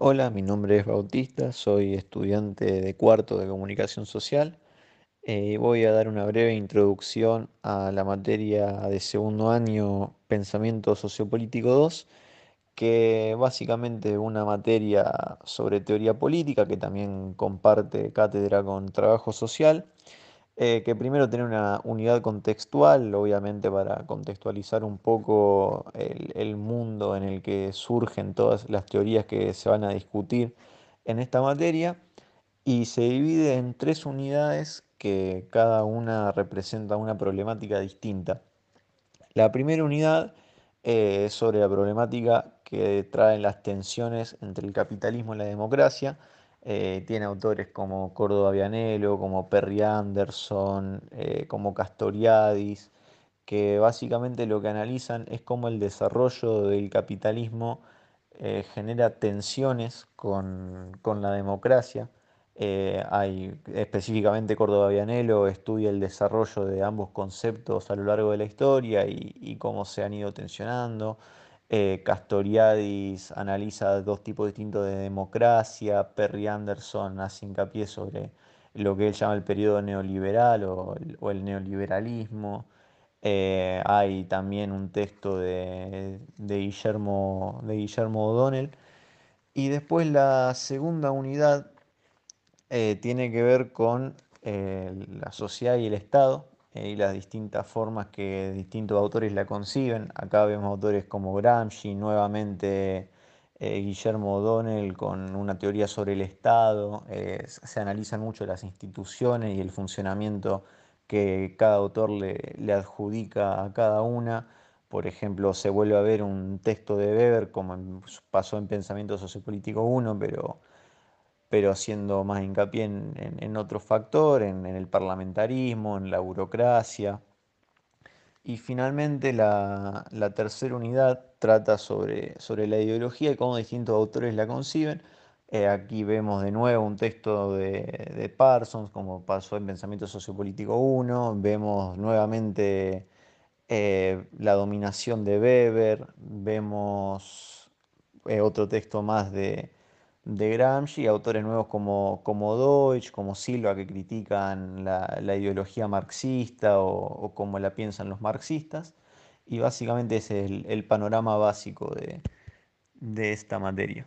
Hola, mi nombre es Bautista, soy estudiante de cuarto de comunicación social. Eh, voy a dar una breve introducción a la materia de segundo año Pensamiento Sociopolítico 2, que básicamente es una materia sobre teoría política que también comparte cátedra con trabajo social eh, que primero tiene una unidad contextual, obviamente para contextualizar un poco el, mundo en el que surgen todas las teorías que se van a discutir en esta materia, y se divide en tres unidades que cada una representa una problemática distinta. La primera unidad eh, es sobre la problemática que traen las tensiones entre el capitalismo y la democracia. Eh, tiene autores como Córdoba Vianello, como Perry Anderson, eh, como Castoriadis, que básicamente lo que analizan es cómo el desarrollo del capitalismo genera tensiones con, con la democracia eh, hay específicamente Córdoba Vianello estudia el desarrollo de ambos conceptos a lo largo de la historia y, cómo se han ido tensionando. Eh, Castoriadis analiza dos tipos distintos de democracia. Perry Anderson hace hincapié sobre lo que él llama el periodo neoliberal o el, neoliberalismo. Eh, hay también un texto de, Guillermo, de Guillermo O'Donnell. Y después la segunda unidad eh, tiene que ver con la sociedad y el Estado y las distintas formas que distintos autores la conciben. Acá vemos autores como Gramsci, nuevamente Guillermo O'Donnell con una teoría sobre el Estado. se analizan mucho las instituciones y el funcionamiento que cada autor le, le adjudica a cada una. Por ejemplo, se vuelve a ver un texto de Weber, como pasó en Pensamiento Sociopolítico 1, pero pero haciendo más hincapié en, otro factor, en, el parlamentarismo, en la burocracia. Y finalmente la, tercera unidad trata sobre, sobre, la ideología y cómo distintos autores la conciben. Eh, aquí vemos de nuevo un texto de, Parsons, como pasó en Pensamiento Sociopolítico 1. Vemos nuevamente eh, la dominación de Weber. Vemos eh, otro texto más de, de Gramsci, autores nuevos como, como Deutsch, como Silva, que critican la, ideología marxista o, cómo la piensan los marxistas. Y básicamente ese es el, panorama básico de esta materia.